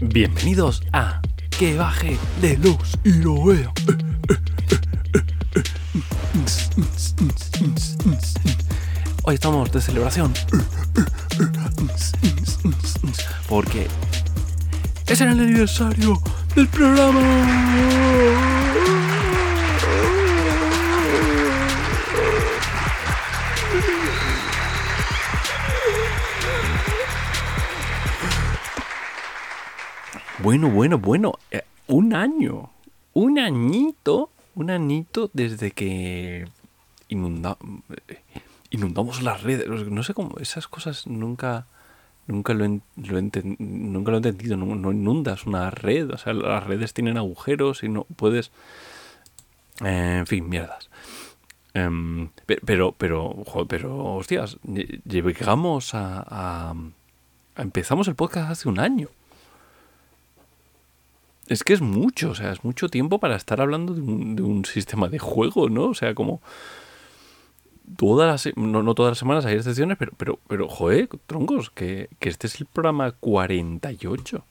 Bienvenidos a Que baje de luz y lo veo. Hoy estamos de celebración. Porque es el aniversario del programa. Bueno, bueno, bueno. eh, un año. Un añito. Un añito desde que eh, inundamos las redes. No sé cómo. Esas cosas nunca. Nunca lo, enten- nunca lo he entendido. No, no inundas una red. O sea, las redes tienen agujeros y no puedes. eh, en fin, mierdas. Em, pe- pero, pero, pero, hostias, lle- llegamos a- Empezamos el podcast hace un año. Es que es mucho, o sea, es mucho tiempo para estar hablando de un, de un sistema de juego, ¿no? O sea, como todas las, no, no todas las semanas hay excepciones, pero, pero, pero, joder, troncos, que, que este es el programa 48.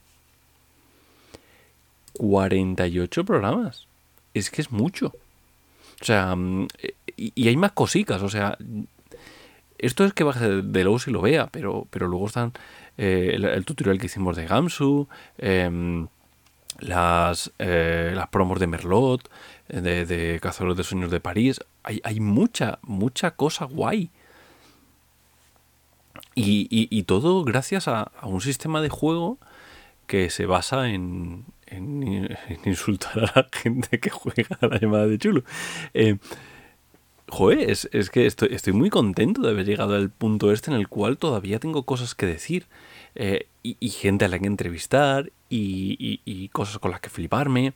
48 programas. Es que es mucho. O sea, mm, y, y hay más cositas, o sea, esto es que baje de, luego si lo vea, pero, pero luego están eh, el, el tutorial que hicimos de Gamsu, em, las, eh, las promos de Merlot, de, de Cazadores de Sueños de París. Hay, hay mucha, mucha cosa guay. Y, y- y todo gracias a, un sistema de juego que se basa en, en- en insultar a la gente que juega a la llamada de chulo. Eh, joder, es, es que estoy, estoy muy contento de haber llegado al punto este en el cual todavía tengo cosas que decir. eh, y, gente a la que entrevistar y, cosas con las que fliparme.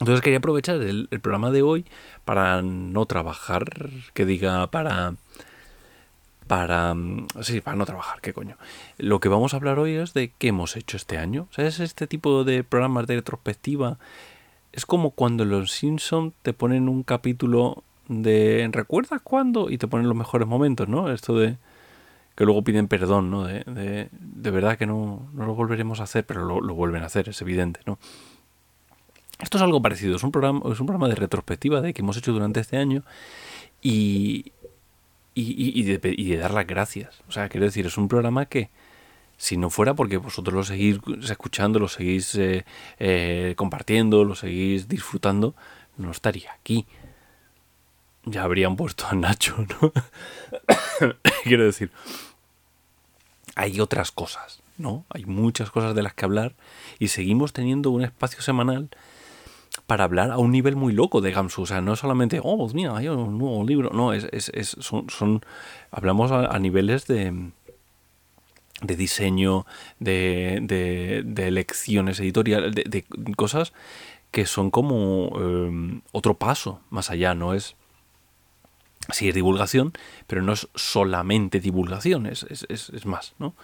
Entonces quería aprovechar el, el programa de hoy para no trabajar, que diga para... Para... mm, Sí, para no trabajar, qué coño. Lo que vamos a hablar hoy es de qué hemos hecho este año. ¿Sabes? Este tipo de programas de retrospectiva es como cuando los Simpsons te ponen un capítulo de ¿recuerdas cuándo? y te ponen los mejores momentos, ¿no? Esto de que luego piden perdón, ¿no? De, de, verdad que no, no lo volveremos a hacer, pero lo, vuelven a hacer, es evidente, ¿no? Esto es algo parecido, es un programa, es un programa de retrospectiva de que hemos hecho durante este año y, y, y- de, y de dar las gracias. O sea, quiero decir, es un programa que si no fuera porque vosotros lo seguís escuchando, lo seguís eh, eh, compartiendo, lo seguís disfrutando, no estaría aquí. Ya habrían puesto a Nacho, ¿no? quiero decir, hay otras cosas, ¿no? Hay muchas cosas de las que hablar y seguimos teniendo un espacio semanal para hablar a un nivel muy loco de Gamsu. O sea, no es solamente, oh, pues mira, hay un nuevo libro. No, es, es, es- son, son. Hablamos a, niveles de. de diseño, de, de, de elecciones editoriales, de, cosas que son como eh, otro paso más allá, no es. Sí, es divulgación, pero no es solamente divulgación, es, es, es, más, ¿no?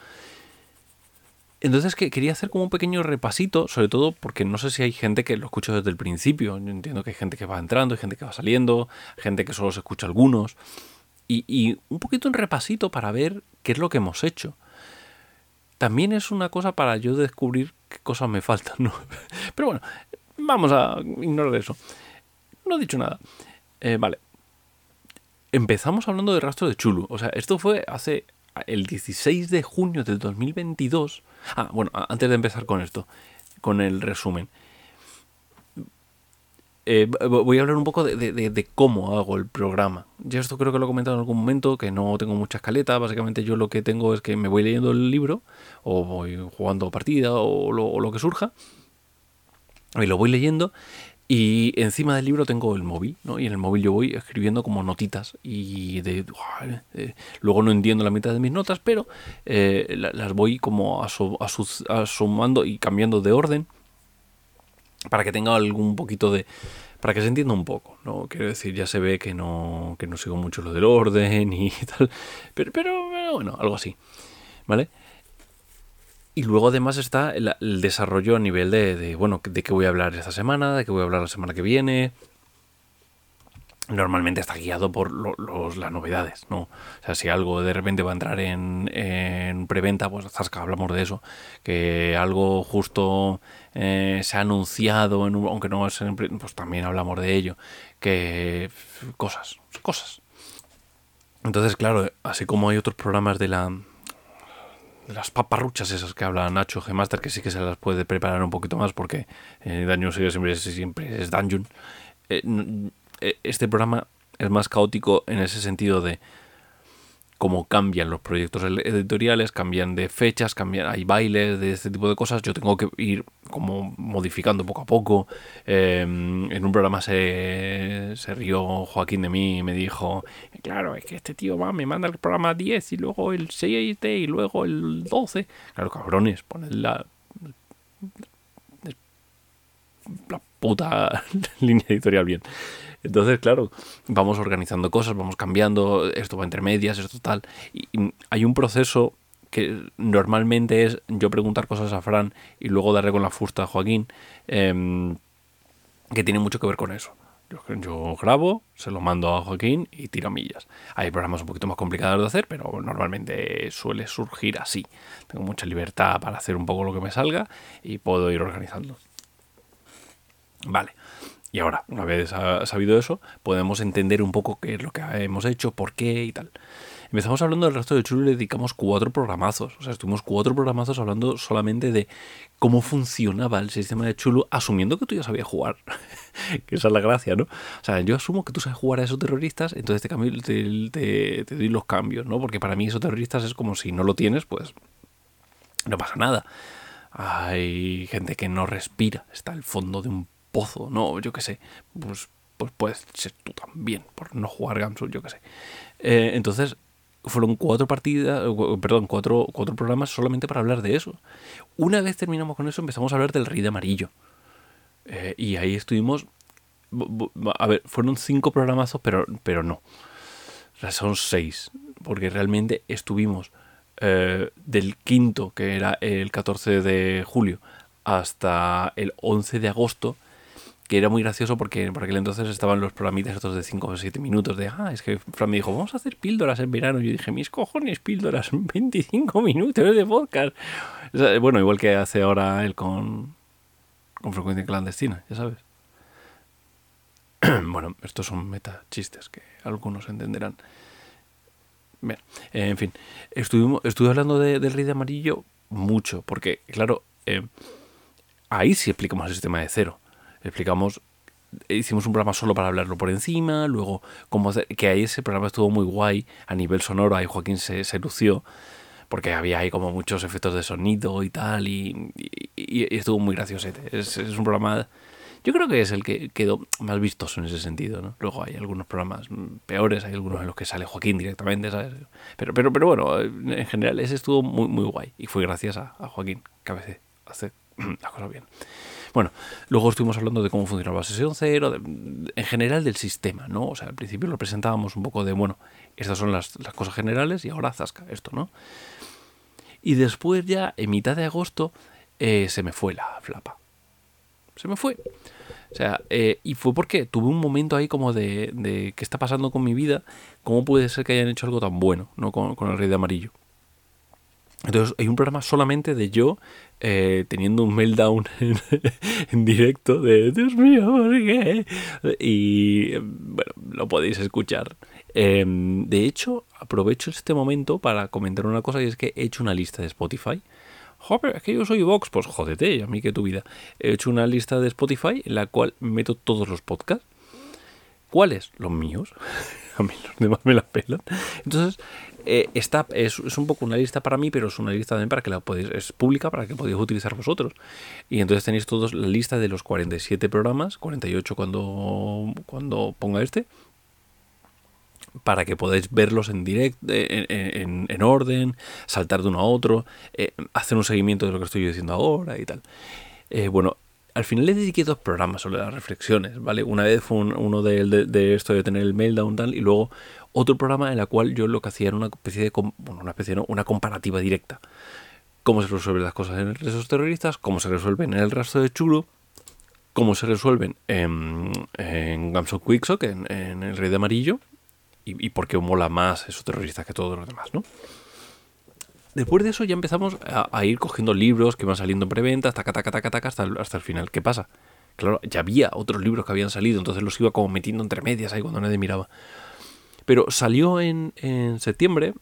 Entonces que quería hacer como un pequeño repasito, sobre todo porque no sé si hay gente que lo escucha desde el principio. Yo entiendo que hay gente que va entrando, hay gente que va saliendo, gente que solo se escucha algunos. Y, y un poquito un repasito para ver qué es lo que hemos hecho. También es una cosa para yo descubrir qué cosas me faltan, ¿no? Pero bueno, vamos a ignorar eso. No he dicho nada. Eh, vale. Empezamos hablando de rastro de Chulu. O sea, esto fue hace el 16 de junio del 2022. Ah, bueno, antes de empezar con esto, con el resumen. Eh, voy a hablar un poco de cómo hago el programa. Ya esto creo que lo he comentado en algún momento, que no tengo mucha escaleta. Básicamente yo lo que tengo es que me voy leyendo el libro, o voy jugando partida, o lo, o lo que surja. Y lo voy leyendo. Y encima del libro tengo el móvil, ¿no? Y en el móvil yo voy escribiendo como notitas. Y de, eh, luego no entiendo la mitad de mis notas, pero eh, la- las voy como asu- asu- asumando y cambiando de orden para que tenga algún poquito de para que se entienda un poco no quiero decir ya se ve que no que no sigo mucho lo del orden y tal pero, pero bueno algo así vale y luego además está el, desarrollo a nivel de, bueno de qué voy a hablar esta semana de qué voy a hablar la semana que viene normalmente está guiado por los, las novedades, ¿no? O sea, si algo de repente va a entrar en, en preventa, pues zasca, hablamos de eso. Que algo justo eh, se ha anunciado, en aunque no es en, pues también hablamos de ello. Que cosas, cosas. Entonces, claro, así como hay otros programas de la las paparruchas esas que habla Nacho G-Master, que sí que se las puede preparar un poquito más porque eh, Dungeon siempre, siempre es Dungeon. Eh, eh, este programa es más caótico en ese sentido de cómo cambian los proyectos editoriales, cambian de fechas, cambian, hay bailes de este tipo de cosas. Yo tengo que ir como modificando poco a poco. Em, en un programa se, se, rió Joaquín de mí y me dijo, claro, es que este tío va, me manda el programa 10 y luego el 6 y luego el 12. Claro, cabrones, poned la, la puta línea editorial bien. Entonces, claro, vamos organizando cosas, vamos cambiando, esto va entre medias, esto tal. Y, hay un proceso que normalmente es yo preguntar cosas a Fran y luego darle con la fusta a Joaquín, em, que tiene mucho que ver con eso. Yo, grabo, se lo mando a Joaquín y tiro millas. Hay programas un poquito más complicados de hacer, pero normalmente suele surgir así. Tengo mucha libertad para hacer un poco lo que me salga y puedo ir organizando. Vale. Y ahora, una vez sabido eso, podemos entender un poco qué es lo que hemos hecho, por qué y tal. Empezamos hablando del resto de Chulo y le dedicamos cuatro programazos. O sea, estuvimos cuatro programazos hablando solamente de cómo funcionaba el sistema de Chulo, asumiendo que tú ya sabías jugar. que esa es la gracia, ¿no? O sea, yo asumo que tú sabes jugar a esos terroristas, entonces te, cambio, te, te doy los cambios, ¿no? Porque para mí esos terroristas es como si no lo tienes, pues no pasa nada. Hay gente que no respira, está al fondo de un pozo, no, yo qué sé, pues, pues puedes ser tú también por no jugar Gamsul, yo qué sé. Eh, entonces, fueron cuatro partidas, perdón, cuatro, cuatro programas solamente para hablar de eso. Una vez terminamos con eso, empezamos a hablar del Rey de Amarillo. Eh, y ahí estuvimos. A ver, fueron cinco programazos, pero, pero no. O sea, son seis. Porque realmente estuvimos eh, del quinto, que era el 14 de julio, hasta el 11 de agosto, era muy gracioso porque por aquel entonces estaban los programitas estos de 5 o 7 minutos de, ah, es que Fran me dijo, vamos a hacer píldoras en verano. Y yo dije, mis cojones, píldoras, 25 minutos de podcast. bueno, igual que hace ahora él con, con frecuencia clandestina, ya sabes. bueno, estos son meta chistes que algunos entenderán. En fin, estuvimos, estuve hablando de, del rey de amarillo mucho, porque, claro, eh, ahí sí explicamos el sistema de cero explicamos hicimos un programa solo para hablarlo por encima, luego hacer, que ahí ese programa estuvo muy guay a nivel sonoro, ahí Joaquín se, se lució, porque había ahí como muchos efectos de sonido y tal, y, estuvo muy gracioso. Es, es, un programa, yo creo que es el que quedó más vistoso en ese sentido, ¿no? Luego hay algunos programas peores, hay algunos en los que sale Joaquín directamente, ¿sabes? Pero, pero, pero bueno, en general ese estuvo muy, muy guay, y fue gracias a, a Joaquín, que a veces hace las cosas bien. Bueno, luego estuvimos hablando de cómo funcionaba sesión cero, en general del sistema, ¿no? O sea, al principio lo presentábamos un poco de, bueno, estas son las, cosas generales y ahora zasca esto, ¿no? Y después ya, en mitad de agosto, eh, se me fue la flapa. Se me fue. O sea, eh, y fue porque tuve un momento ahí como de, qué está pasando con mi vida, cómo puede ser que hayan hecho algo tan bueno, ¿no? Con el rey de amarillo. Entonces hay un programa solamente de yo eh, teniendo un meltdown en, directo de Dios mío, ¿por qué? Y bueno, lo podéis escuchar. Em, de hecho, aprovecho este momento para comentar una cosa y es que he hecho una lista de Spotify. Joder, es que yo soy Vox, pues jódete, a mí que tu vida. He hecho una lista de Spotify en la cual meto todos los podcasts. ¿Cuáles? Los míos. a mí los demás me la pelan. Entonces, eh, está, es, un poco una lista para mí, pero es una lista también para que la podéis, es pública para que podáis utilizar vosotros. Y entonces tenéis todos la lista de los 47 programas, 48 cuando, cuando ponga este, para que podáis verlos en directo, en, en, orden, saltar de uno a otro, eh, hacer un seguimiento de lo que estoy diciendo ahora y tal. Eh, bueno, al final le dediqué dos programas sobre las reflexiones, ¿vale? Una vez fue uno de, de, esto de tener el meltdown tal, y luego otro programa en el cual yo lo que hacía era una especie de, bueno, una especie, ¿no? una comparativa directa. Cómo se resuelven las cosas en esos terroristas, cómo se resuelven en el rastro de Chulo, cómo se resuelven en, en Guns of Quicksock, en, en El Rey de Amarillo, y, y por qué mola más esos terroristas que todos los demás, ¿no? Después de eso ya empezamos a, ir cogiendo libros que van saliendo en preventa, taca, taca, taca, taca, hasta hasta el final. ¿Qué pasa? Claro, ya había otros libros que habían salido, entonces los iba como metiendo entre medias ahí cuando nadie miraba. Pero salió en, en septiembre,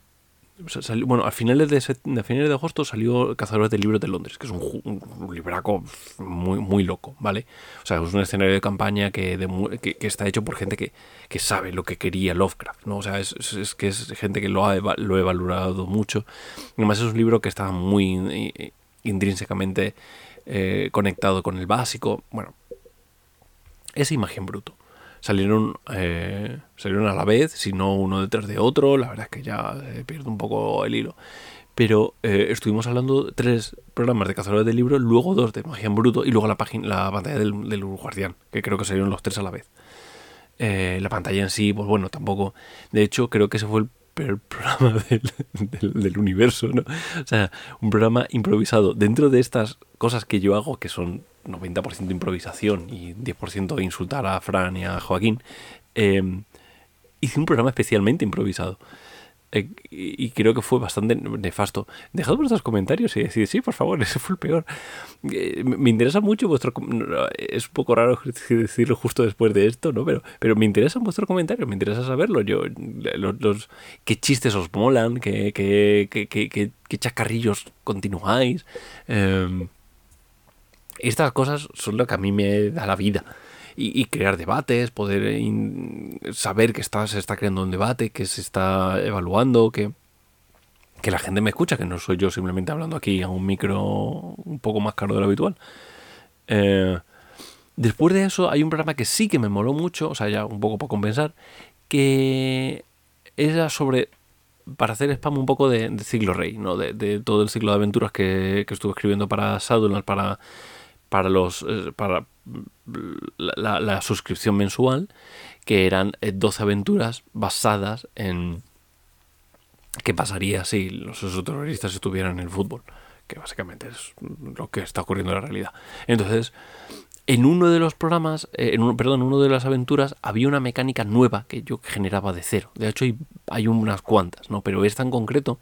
bueno, a finales de, finales de agosto salió Cazadores de Libros de Londres, que es un, libraco muy, muy loco, ¿vale? O sea, es un escenario de campaña que, está hecho por gente que, que sabe lo que quería Lovecraft, ¿no? O sea, es, es, es que es gente que lo ha, lo ha valorado mucho. Además es un libro que está muy intrínsecamente eh, conectado con el básico. Bueno, esa imagen bruto salieron, eh, salieron a la vez, si no uno detrás de otro, la verdad es que ya eh, pierde un poco el hilo. Pero eh, estuvimos hablando tres programas de cazadores de libros, luego dos de magia en bruto y luego la, página, la pantalla del, del guardián, que creo que salieron los tres a la vez. Eh, la pantalla en sí, pues bueno, tampoco. De hecho, creo que ese fue el peor programa del, universo, ¿no? O sea, un programa improvisado dentro de estas cosas que yo hago, que son 90% improvisación y 10% insultar a Fran y a Joaquín, eh, hice un programa especialmente improvisado. Eh, y creo que fue bastante nefasto. Dejad vuestros comentarios y decid, sí, por favor, ese fue el peor. Eh, me interesa mucho vuestro... Es un poco raro decirlo justo después de esto, ¿no? Pero, pero me interesan vuestros comentarios, me interesa saberlo. Yo, los, los qué chistes os molan, qué, qué, qué, qué, chascarrillos continuáis. Eh, estas cosas son lo que a mí me da la vida. Y, crear debates, poder in, saber que está, se está creando un debate, que se está evaluando, que, que la gente me escucha, que no soy yo simplemente hablando aquí a un micro un poco más caro de lo habitual. Eh, después de eso hay un programa que sí que me moló mucho, o sea, ya un poco para compensar, que era sobre para hacer spam un poco de, de Ciclo Rey, ¿no? De, todo el ciclo de aventuras que, que estuve escribiendo para Shadowlands, para para los eh, para la, la, suscripción mensual que eran 12 aventuras basadas en qué pasaría si los terroristas estuvieran en el fútbol que básicamente es lo que está ocurriendo en la realidad. Entonces en uno de los programas eh, en un, perdón en una de las aventuras había una mecánica nueva que yo generaba de cero. De hecho hay, hay unas cuantas no pero esta en concreto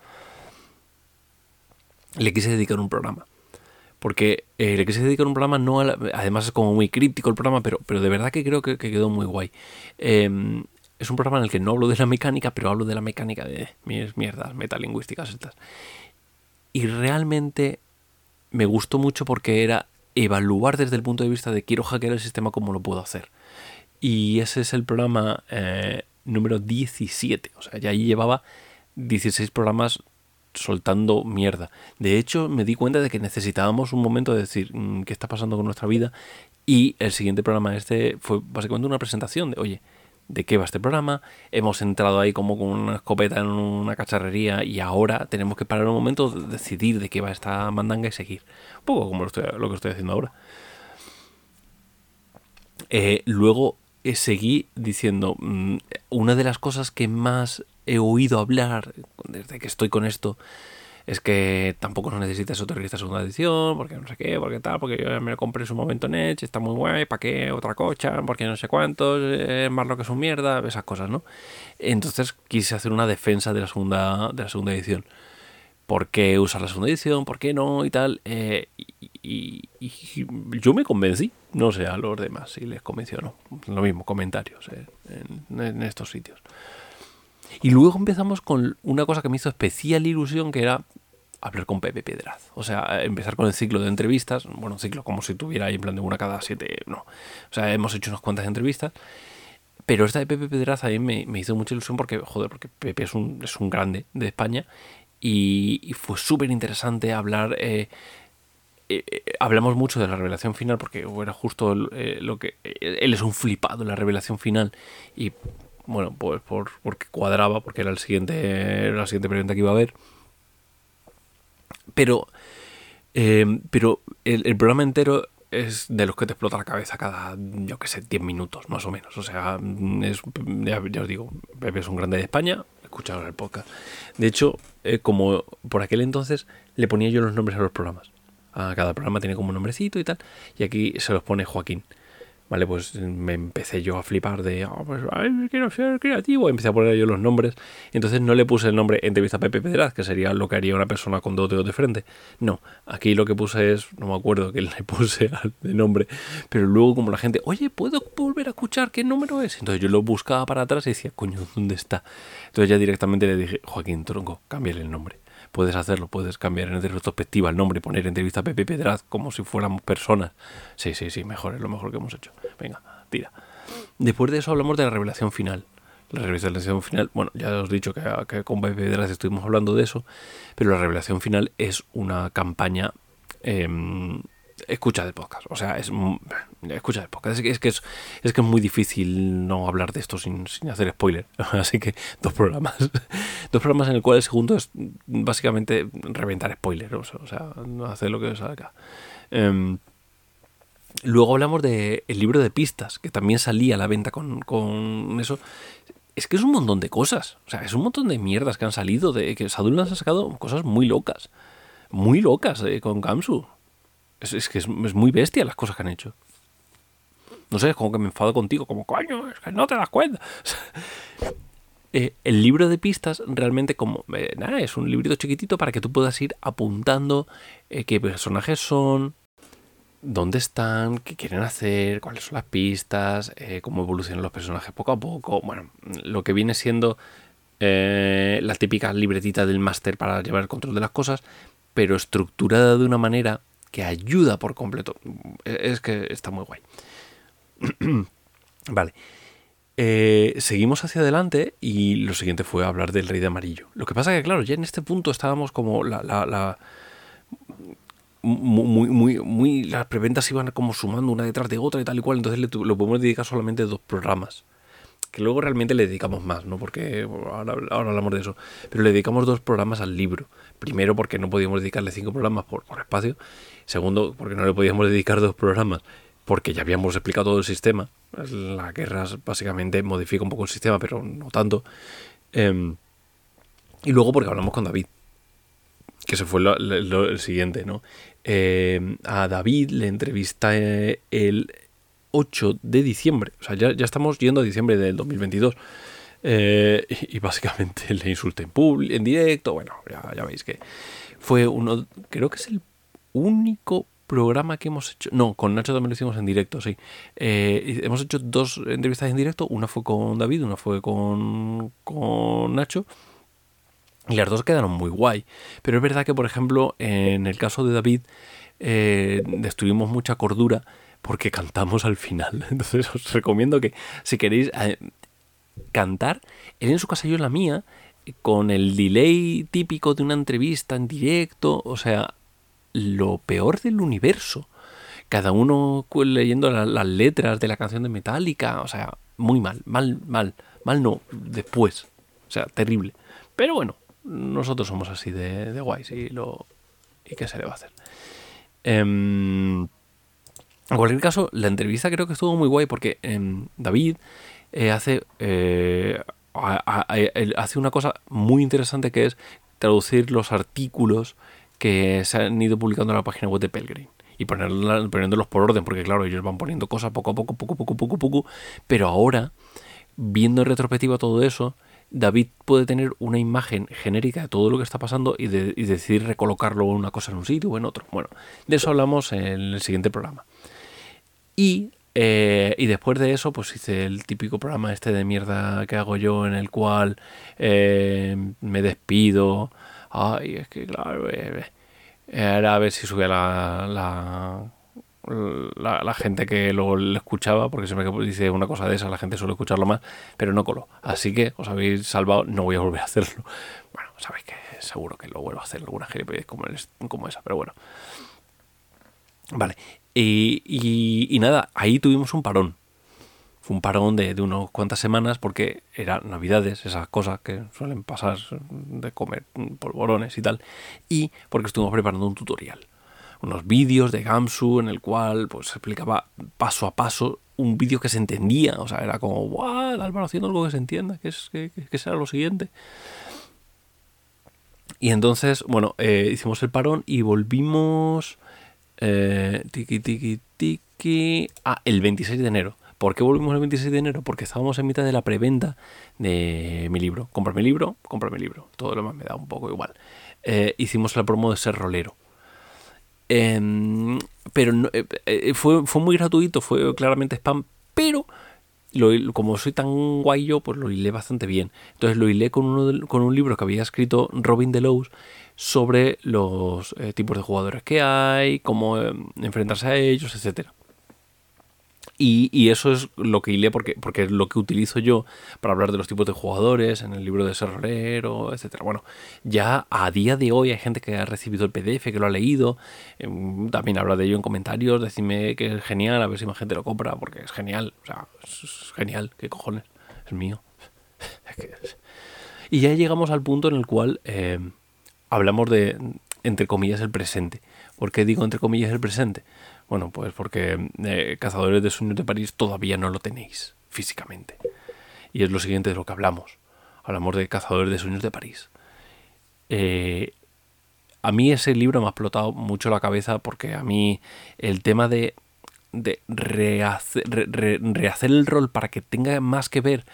le quise dedicar un programa porque eh, le quise dedicar un programa, no la, además es como muy críptico el programa, pero, pero de verdad que creo que, que quedó muy guay. Eh, es un programa en el que no hablo de la mecánica, pero hablo de la mecánica de mis mierdas metalingüísticas estas. Y realmente me gustó mucho porque era evaluar desde el punto de vista de quiero hackear el sistema como lo puedo hacer. Y ese es el programa eh, número 17. O sea, ya ahí llevaba 16 programas soltando mierda. De hecho, me di cuenta de que necesitábamos un momento de decir mm, qué está pasando con nuestra vida y el siguiente programa este fue básicamente una presentación de, oye, ¿de qué va este programa? Hemos entrado ahí como con una escopeta en una cacharrería y ahora tenemos que parar un momento, decidir de qué va esta mandanga y seguir. Un poco como lo, estoy, lo que estoy haciendo ahora. Eh, luego eh, seguí diciendo, mmm, una de las cosas que más he oído hablar desde que estoy con esto es que tampoco no necesitas esta segunda edición, porque no sé qué, porque tal, porque yo me lo compré en su momento en Edge, está muy guay, ¿para qué otra cocha? Porque no sé cuántos, es más lo que es un mierda, esas cosas, ¿no? Entonces quise hacer una defensa de la segunda, de la segunda edición. ¿Por qué usar la segunda edición? ¿Por qué no? Y tal. Eh, y, y, y, yo me convencí. No sé a los demás si les convenció o no. Lo mismo, comentarios eh, en, en estos sitios. Y luego empezamos con una cosa que me hizo especial ilusión, que era hablar con Pepe Pedraz. O sea, empezar con el ciclo de entrevistas. Bueno, un ciclo como si tuviera ahí en plan de una cada siete. No. O sea, hemos hecho unas cuantas entrevistas. Pero esta de Pepe Pedraz a mí me, me hizo mucha ilusión porque, joder, porque Pepe es un, es un grande de España. Y, fue súper interesante hablar. Eh, eh, hablamos mucho de la revelación final porque era justo eh, lo que. Él es un flipado en la revelación final. Y bueno, pues por, porque cuadraba, porque era el siguiente, la siguiente pregunta que iba a haber. Pero, eh, pero el, programa entero es de los que te explota la cabeza cada, yo que sé, 10 minutos, más o menos. O sea, es, ya, ya, os digo, Pepe es un grande de España, escucharos el podcast. De hecho, eh, como por aquel entonces le ponía yo los nombres a los programas. A cada programa tiene como un nombrecito y tal. Y aquí se los pone Joaquín. ¿Vale? Pues me empecé yo a flipar de, "Ah, pues ay, quiero ser creativo, empecé a poner yo los nombres, entonces no le puse el nombre entrevista a Pepe Pedraz, que sería lo que haría una persona con dos dedos de frente. No, aquí lo que puse es, no me acuerdo qué le puse de nombre, pero luego como la gente, oye, ¿puedo volver a escuchar qué número es? Entonces yo lo buscaba para atrás y decía, coño, ¿dónde está? Entonces ya directamente le dije, Joaquín Tronco, cámbiale el nombre. Puedes hacerlo, puedes cambiar en retrospectiva el nombre, poner entrevista a Pepe Pedraz como si fuéramos personas. Sí, sí, sí, mejor, es lo mejor que hemos hecho. Venga, tira. Después de eso hablamos de la revelación final. La revelación final, bueno, ya os he dicho que, que con Pepe Pedraz estuvimos hablando de eso, pero la revelación final es una campaña em, escucha de podcast. O sea, es mm, escucha de podcast. Es que es, es, que es muy difícil no hablar de esto sin, sin hacer spoiler. Así que dos programas. dos programas en el cual el segundo es básicamente reventar spoilers. O sea, o hacer lo que salga. Em, luego hablamos de el libro de pistas, que también salía a la venta con, con eso. Es que es un montón de cosas. O sea, es un montón de mierdas que han salido. De que Sadulans ha sacado cosas muy locas. Muy locas eh, con Gamsu. Es, es que es, muy bestia las cosas que han hecho. No sé, es como que me enfado contigo, como coño, es que no te das cuenta. Eh, el libro de pistas realmente como eh, nada, es un librito chiquitito para que tú puedas ir apuntando eh, qué personajes son, dónde están, qué quieren hacer, cuáles son las pistas, cómo evolucionan los personajes poco a poco. Bueno, lo que viene siendo la típica libretita del máster para llevar el control de las cosas, pero estructurada de una manera que ayuda por completo. Es que está muy guay. vale. Eh, seguimos hacia adelante y lo siguiente fue hablar del rey de amarillo. Lo que pasa que, claro, ya en este punto estábamos como la... la, la muy, muy, muy, las preventas iban como sumando una detrás de otra y tal y cual, entonces le, lo podemos dedicar solamente a dos programas. Que luego realmente le dedicamos más, ¿no? Porque ahora, ahora hablamos de eso. Pero le dedicamos dos programas al libro. Primero, porque no podíamos dedicarle cinco programas por, por espacio. Segundo, porque no le podíamos dedicar dos programas porque ya habíamos explicado todo el sistema. La guerra básicamente modifica un poco el sistema, pero no tanto. Em, y luego porque hablamos con David, que se fue el siguiente, ¿no? Em, a David le entrevisté el 8 de diciembre. O sea, ya, ya estamos yendo a diciembre del 2022. Eh, y, y básicamente le insulté en, en directo. Bueno, ya, ya veis que fue uno, creo que es el único programa que hemos hecho. No, con Nacho también lo hicimos en directo, sí. Eh, hemos hecho dos entrevistas en directo. Una fue con David, una fue con, con Nacho. Y las dos quedaron muy guay. Pero es verdad que, por ejemplo, en el caso de David, eh, destruimos mucha cordura porque cantamos al final. Entonces os recomiendo que si queréis eh, cantar, él en su casa yo en la mía, con el delay típico de una entrevista en directo, o sea, lo peor del universo. Cada uno leyendo la- las letras de la canción de Metallica, o sea, muy mal, mal, mal, mal no, después, o sea, terrible. Pero bueno, nosotros somos así de, de guays y lo y qué se le va a hacer. Em, en cualquier caso, la entrevista creo que estuvo muy guay porque em, David eh, hace, eh, hace una cosa muy interesante que es traducir los artículos que se han ido publicando en la página web de Pelgrim y poniéndolos por orden, porque claro, ellos van poniendo cosas poco a poco, poco poco, poco poco, pero ahora, viendo en retrospectiva todo eso, David puede tener una imagen genérica de todo lo que está pasando y, de- y decidir recolocarlo una cosa en un sitio o en otro. Bueno, de eso hablamos en el siguiente programa. Y, eh, y después de eso, pues hice el típico programa este de mierda que hago yo, en el cual eh, me despido. Ay, es que claro, eh, eh, era a ver si subía la, la, la, gente que le escuchaba, porque siempre que dice una cosa de esa, la gente suele escucharlo más, pero no coló. Así que os habéis salvado, no voy a volver a hacerlo. Bueno, sabéis que seguro que lo vuelvo a hacer alguna gilipollez como, esa, pero bueno. Vale. Y- y nada, ahí tuvimos un parón. Fue un parón de, de unas cuantas semanas porque eran navidades, esas cosas que suelen pasar de comer polvorones y tal. Y porque estuvimos preparando un tutorial. Unos vídeos de Gamsu en el cual pues explicaba paso a paso un vídeo que se entendía. O sea, era como, ¡guau! Álvaro haciendo algo que se entienda, que, es, que, será lo siguiente. Y entonces, bueno, eh, hicimos el parón y volvimos. Eh, tiki, tiki, que... Ah, el 26 de enero. ¿Por qué volvimos el 26 de enero? Porque estábamos en mitad de la preventa de mi libro. Compra mi libro, compra mi libro. Todo lo demás me da un poco igual. Eh, hicimos la promo de ser rolero. Em, pero eh, eh, fue, muy gratuito, fue claramente spam, pero como soy tan guay yo, pues lo hilé bastante bien. Entonces lo hilé con, un libro que había escrito Robin Delos sobre los tipos de jugadores que hay, cómo enfrentarse a ellos, etcétera. Y, eso es lo que hilé porque, porque es lo que utilizo yo para hablar de los tipos de jugadores en el libro de Serrolero, etc. Bueno, ya a día de hoy hay gente que ha recibido el PDF, que lo ha leído. Em, también habla de ello en comentarios. Decidme que es genial, a ver si más gente lo compra, porque es genial. O sea, es genial. ¿Qué cojones? Es mío. y ya llegamos al punto en el cual em, hablamos de, entre comillas, el presente. ¿Por qué digo entre comillas el presente? Bueno, pues porque eh, Cazadores de Sueños de París todavía no lo tenéis físicamente. Y es lo siguiente de lo que hablamos. Hablamos de Cazadores de Sueños de París. Eh, a mí ese libro me ha explotado mucho la cabeza porque a mí el tema de, rehacer el rol para que tenga más que ver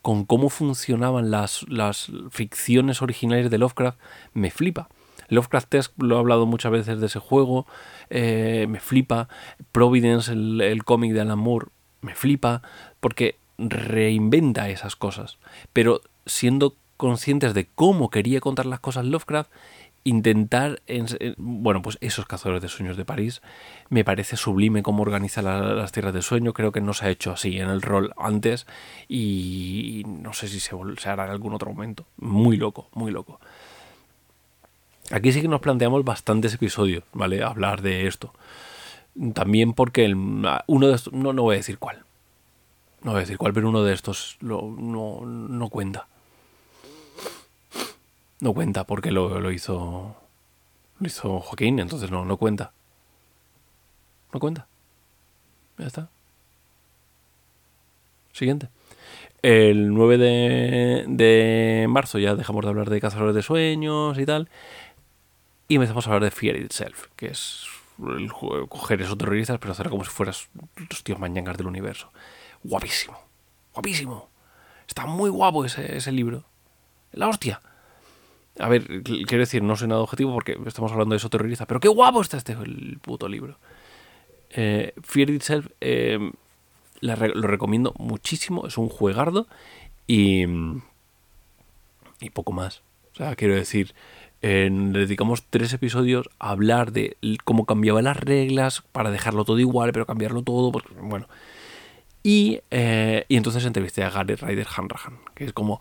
con cómo funcionaban las, las ficciones originales de Lovecraft me flipa. Lovecraft lo he hablado muchas veces de ese juego, eh, me flipa. Providence, el, cómic de Alan Moore, me flipa, porque reinventa esas cosas. Pero siendo conscientes de cómo quería contar las cosas Lovecraft, intentar, bueno, pues esos cazadores de sueños de París, me parece sublime cómo organiza las tierras de sueño, creo que no se ha hecho así en el rol antes y no sé si se, se hará en algún otro momento. Muy loco, muy loco. Aquí sí que nos planteamos bastantes episodios, ¿vale? Hablar de esto. También porque uno de estos, no, no voy a decir cuál. No voy a decir cuál, pero uno de estos no, no cuenta. No cuenta porque lo, lo, hizo. Lo hizo Joaquín, entonces no, no cuenta. No cuenta. Ya está. Siguiente. El 9 de, de marzo ya dejamos de hablar de cazadores de sueños y tal. Y empezamos a hablar de Fear Itself, que es el juego, coger esos terroristas, pero hacer como si fueras los tíos mañangas del universo. Guapísimo, guapísimo. Está muy guapo ese, ese libro. La hostia. A ver, quiero decir, no soy nada objetivo porque estamos hablando de esos terroristas, pero qué guapo está este el puto libro. Eh, Fear Itself eh, lo recomiendo muchísimo, es un juegardo y, y poco más. O sea, quiero decir, dedicamos tres episodios a hablar de cómo cambiaba las reglas para dejarlo todo igual, pero cambiarlo todo, pues bueno. Y, eh, y entonces entrevisté a Gary Ryder Hanrahan, que es como,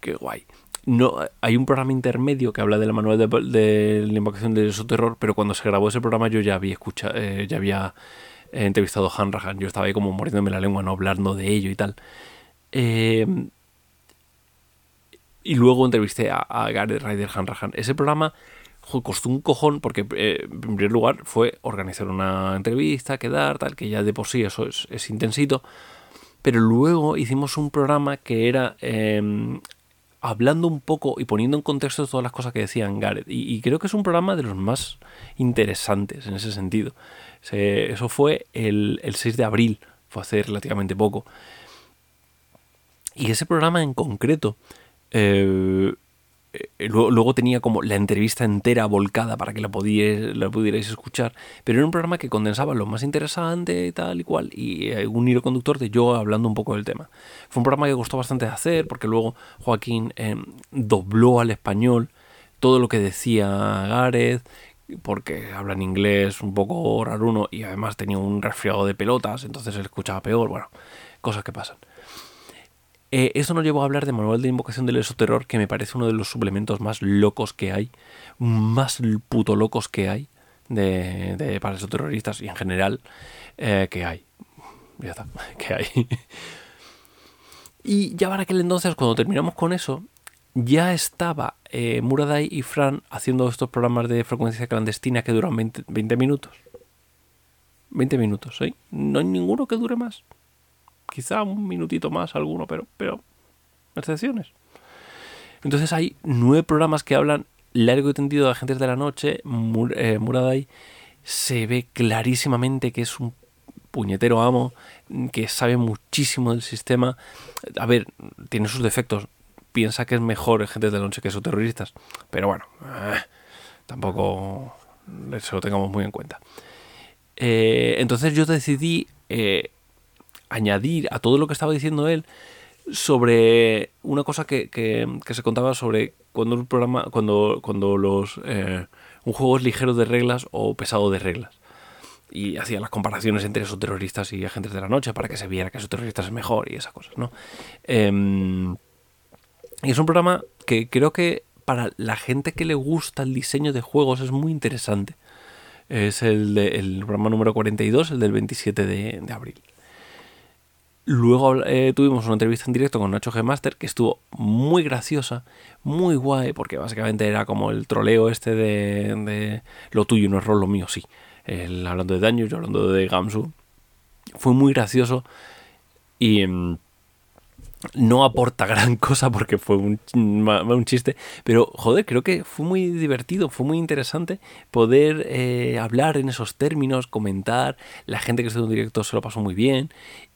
¡qué guay! No, hay un programa intermedio que habla de la manual de, la invocación del terror, pero cuando se grabó ese programa yo ya había escuchado, eh, ya había eh, entrevistado a Hanrahan, yo estaba ahí como muriéndome la lengua, no hablando de ello y tal. Eh, y luego entrevisté a, a Gareth Ryder Hanrahan. Ese programa costó un cojón porque, eh, en primer lugar, fue organizar una entrevista, quedar, tal, que ya de por sí eso es, intensito. Pero luego hicimos un programa que era em, hablando un poco y poniendo en contexto todas las cosas que decían Gareth. Y, creo que es un programa de los más interesantes en ese sentido. eso fue el, el 6 de abril, fue hace relativamente poco. Y ese programa en concreto eh, eh, luego, tenía como la entrevista entera volcada para que la, la pudierais escuchar, pero era un programa que condensaba lo más interesante tal y cual, y eh, un hilo conductor de yo hablando un poco del tema. Fue un programa que costó bastante hacer, porque luego Joaquín dobló al español todo lo que decía Gareth, porque habla en inglés un poco raruno y además tenía un resfriado de pelotas, entonces se escuchaba peor, bueno, cosas que pasan. Eh, eso nos llevó a hablar de Manual de Invocación del Esoterror, que me parece uno de los suplementos más locos que hay, más puto locos que hay de, de para esoterroristas y en general eh, que hay. Ya está, que hay. y ya para aquel entonces, cuando terminamos con eso, ya estaba eh, Muraday y Fran haciendo estos programas de frecuencia clandestina que duran 20, 20 minutos. 20 minutos, ¿sí? No hay ninguno que dure más quizá un minutito más alguno, pero, pero excepciones. Entonces hay nueve programas que hablan largo y tendido de agentes de la noche. Eh, Muraday se ve clarísimamente que es un puñetero amo, que sabe muchísimo del sistema. A ver, tiene sus defectos. Piensa que es mejor gente de la noche que esos terroristas. Pero bueno, eh, tampoco se lo tengamos muy en cuenta. Eh, entonces yo decidí eh, añadir a todo lo que estaba diciendo él sobre una cosa que, que, se contaba sobre cuando un programa, cuando, cuando los un juego es ligero de reglas o pesado de reglas. Y hacía las comparaciones entre esos terroristas y agentes de la noche para que se viera que esos terroristas es mejor y esas cosas, ¿no? Em, y es un programa que creo que para la gente que le gusta el diseño de juegos es muy interesante. Es el, el programa número 42, el del 27 de, de abril. Luego eh, tuvimos una entrevista en directo con Nacho G. Master que estuvo muy graciosa, muy guay, porque básicamente era como el troleo este de, de lo tuyo no es rol, lo mío sí. El, hablando de daño, yo hablando de Gamsu. Fue muy gracioso y mm, no aporta gran cosa porque fue un, un, chiste, pero joder, creo que fue muy divertido, fue muy interesante poder eh, hablar en esos términos, comentar, la gente que estuvo en directo se lo pasó muy bien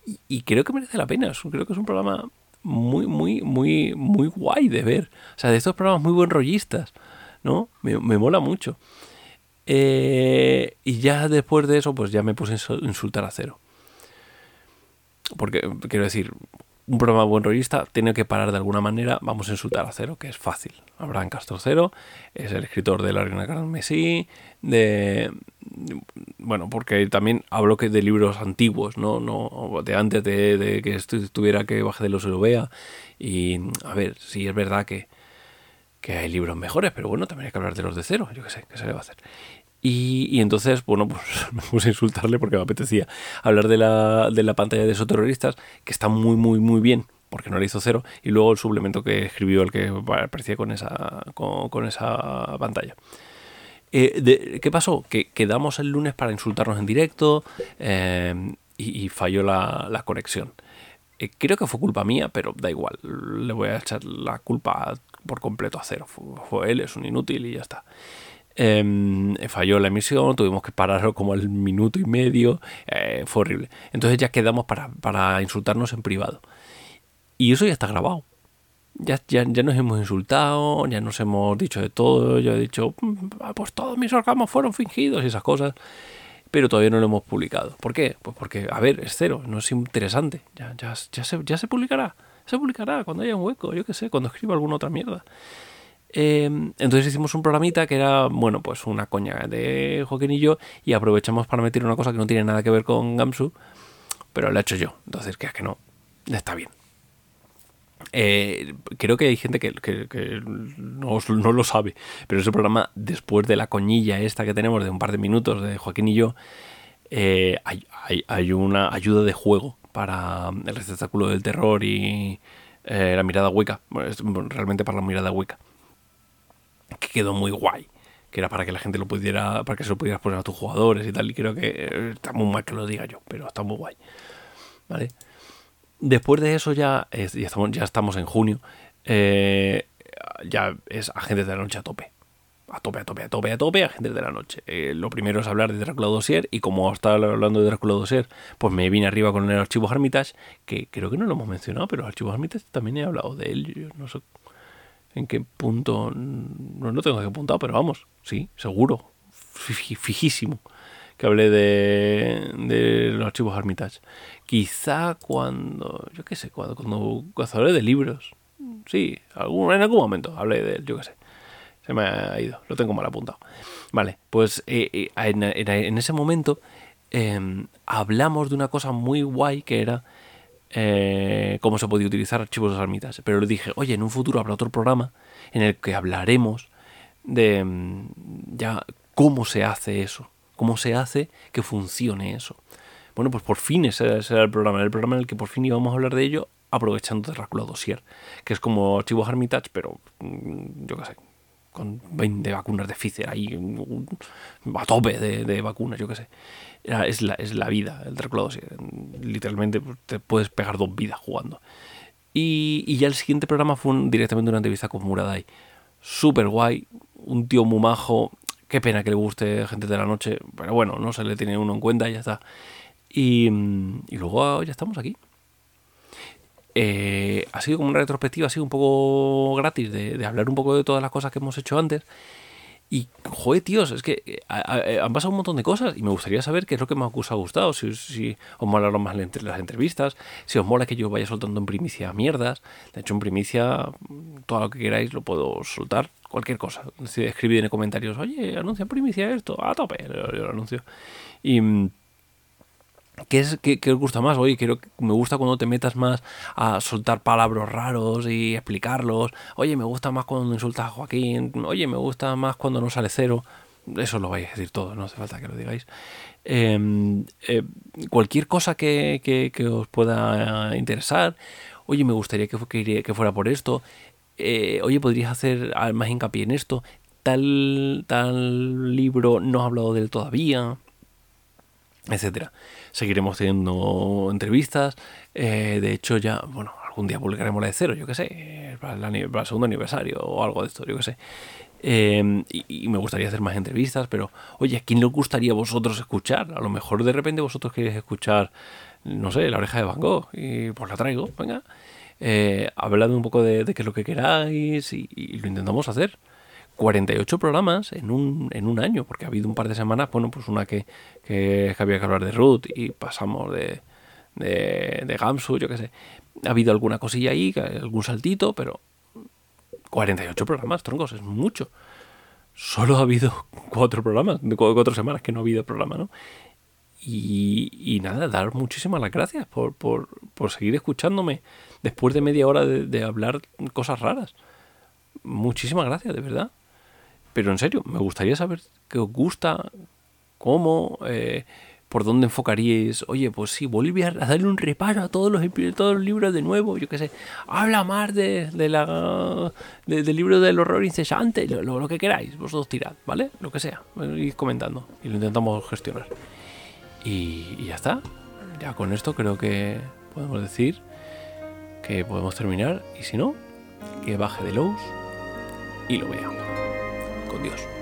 y, creo que merece la pena. Creo que es un programa muy, muy, muy, muy guay de ver. O sea, de estos programas muy buen rollistas, ¿no? Me, mola mucho. Eh, y ya después de eso, pues ya me puse a insultar a cero. Porque, quiero decir, un programa buen rollista tiene que parar de alguna manera, vamos a insultar a Cero, que es fácil. Abraham Castro Cero es el escritor de La Reina Gran Messi, de, bueno, porque también hablo que de libros antiguos, no, no de antes de, que estuviera que baje de los Europea. Y a ver, sí es verdad que, que hay libros mejores, pero bueno, también hay que hablar de los de cero, yo qué sé, qué se le va a hacer. Y, entonces, bueno, pues me puse a insultarle porque me apetecía hablar de la, de la pantalla de esos terroristas, que está muy, muy, muy bien, porque no le hizo cero, y luego el suplemento que escribió el que aparecía con esa, con, esa pantalla. Eh, ¿Qué pasó? Que quedamos el lunes para insultarnos en directo eh, y, falló la, conexión. Eh, creo que fue culpa mía, pero da igual. Le voy a echar la culpa por completo a cero. fue él, es un inútil y ya está. Em, falló la emisión, tuvimos que parar como al minuto y medio, eh, fue horrible. Entonces ya quedamos para, insultarnos en privado. Y eso ya está grabado. Ya, ya, nos hemos insultado, ya nos hemos dicho de todo, yo he dicho, mm, pues todos mis orgasmos fueron fingidos y esas cosas, pero todavía no lo hemos publicado. ¿Por qué? Pues porque, a ver, es cero, no es interesante, ya, ya, ya, se, ya se publicará, se publicará cuando haya un hueco, yo qué sé, cuando escriba alguna otra mierda. Em, entonces hicimos un programita que era, bueno, pues una coña de Joaquín y yo y aprovechamos para meter una cosa que no tiene nada que ver con Gamsu, pero la he hecho yo. Entonces, que es que no, está bien. Eh, creo que hay gente que, no, lo sabe, pero ese programa, después de la coñilla esta que tenemos de un par de minutos de Joaquín y yo, eh, hay, una ayuda de juego para el receptáculo del terror y eh, la mirada hueca, realmente para la mirada hueca que quedó muy guay. Que era para que la gente lo pudiera, para que se lo pudieras poner a tus jugadores y tal. Y creo que eh, está muy mal que lo diga yo, pero está muy guay. ¿Vale? Después de eso ya, estamos, ya estamos en junio. Eh, ya es Agentes de la Noche a tope. A tope, a tope, a tope, a tope, Agentes de la Noche. Eh, lo primero es hablar de Drácula Dossier y como estaba hablando de Drácula Dossier, pues me vine arriba con el archivo Hermitage, que creo que no lo hemos mencionado, pero el archivo Hermitage también he hablado de él. Yo no sé en qué punto, no lo tengo que apuntado, pero vamos, sí, seguro, fijísimo, que hablé de, de los archivos Armitage. Quizá cuando, yo qué sé, cuando, cuando, hablé de libros, sí, en algún momento hablé de él, yo qué sé. Se me ha ido, lo tengo mal apuntado. Vale, pues eh, eh, en, ese momento em, hablamos de una cosa muy guay que era eh, cómo se podía utilizar archivos ermitas. Pero le dije, oye, en un futuro habrá otro programa en el que hablaremos de mm, ya cómo se hace eso, cómo se hace que funcione eso. Bueno, pues por fin ese será el programa, el programa en el que por fin íbamos a hablar de ello aprovechando Drácula Dossier, que es como archivos Hermitage, pero mm, yo qué sé, con 20 vacunas de Pfizer ahí, a tope de, vacunas, yo qué sé es la, es la vida, el Drácula Literalmente pues, te puedes pegar dos vidas jugando. Y, ya el siguiente programa fue directamente una entrevista con Muradai. Súper guay, un tío muy majo. Qué pena que le guste gente de la noche, pero bueno, no se le tiene uno en cuenta y ya está. Y, y luego ya estamos aquí. Eh, ha sido como una retrospectiva, ha sido un poco gratis de, hablar un poco de todas las cosas que hemos hecho antes. Y, joder, tíos, es que eh, han pasado un montón de cosas y me gustaría saber qué es lo que más os ha gustado. Si, si os molaron más las entrevistas, si os mola que yo vaya soltando en primicia mierdas. De hecho, en primicia, todo lo que queráis lo puedo soltar, cualquier cosa. Si escribid en comentarios, oye, anuncia en primicia esto, a tope, yo lo anuncio. Y mm, ¿Qué, es, qué, os gusta más? Oye, quiero, me gusta cuando te metas más a soltar palabras raros y explicarlos. Oye, me gusta más cuando insultas a Joaquín. Oye, me gusta más cuando no sale cero. Eso lo vais a decir todo, no hace falta que lo digáis. Em, eh, cualquier cosa que, que, os pueda interesar. Oye, me gustaría que, que fuera por esto. Eh, oye, podrías hacer más hincapié en esto. Tal, tal libro no ha hablado de él todavía etcétera. Seguiremos teniendo entrevistas. Eh, de hecho, ya, bueno, algún día publicaremos la de cero, yo qué sé, para el, segundo aniversario o algo de esto, yo qué sé. Em, y, me gustaría hacer más entrevistas, pero oye, ¿a quién le gustaría a vosotros escuchar? A lo mejor de repente vosotros queréis escuchar, no sé, la oreja de Van Gogh, y pues la traigo, venga. Eh, hablad un poco de, qué es lo que queráis y lo intentamos hacer. 48 programas en un, en un año, porque ha habido un par de semanas, bueno, pues una que, que, había que hablar de Ruth y pasamos de, de, de Gamsu, yo qué sé. Ha habido alguna cosilla ahí, algún saltito, pero 48 programas, troncos, es mucho. Solo ha habido cuatro programas, cuatro semanas que no ha habido programa, ¿no? Y, nada, dar muchísimas las gracias por, por, por, seguir escuchándome después de media hora de hablar cosas raras. Muchísimas gracias, de verdad. Pero en serio, me gustaría saber qué os gusta, cómo, eh, por dónde enfocaríais. Oye, pues sí, volví a darle un reparo a todos los, todos los libros de nuevo, yo qué sé. Habla más de, la, del libro del horror incesante, lo, lo, que queráis, vosotros tirad, ¿vale? Lo que sea, ir comentando y lo intentamos gestionar. Y, ya está. Ya con esto creo que podemos decir que podemos terminar. Y si no, que baje de lows y lo vea con Dios.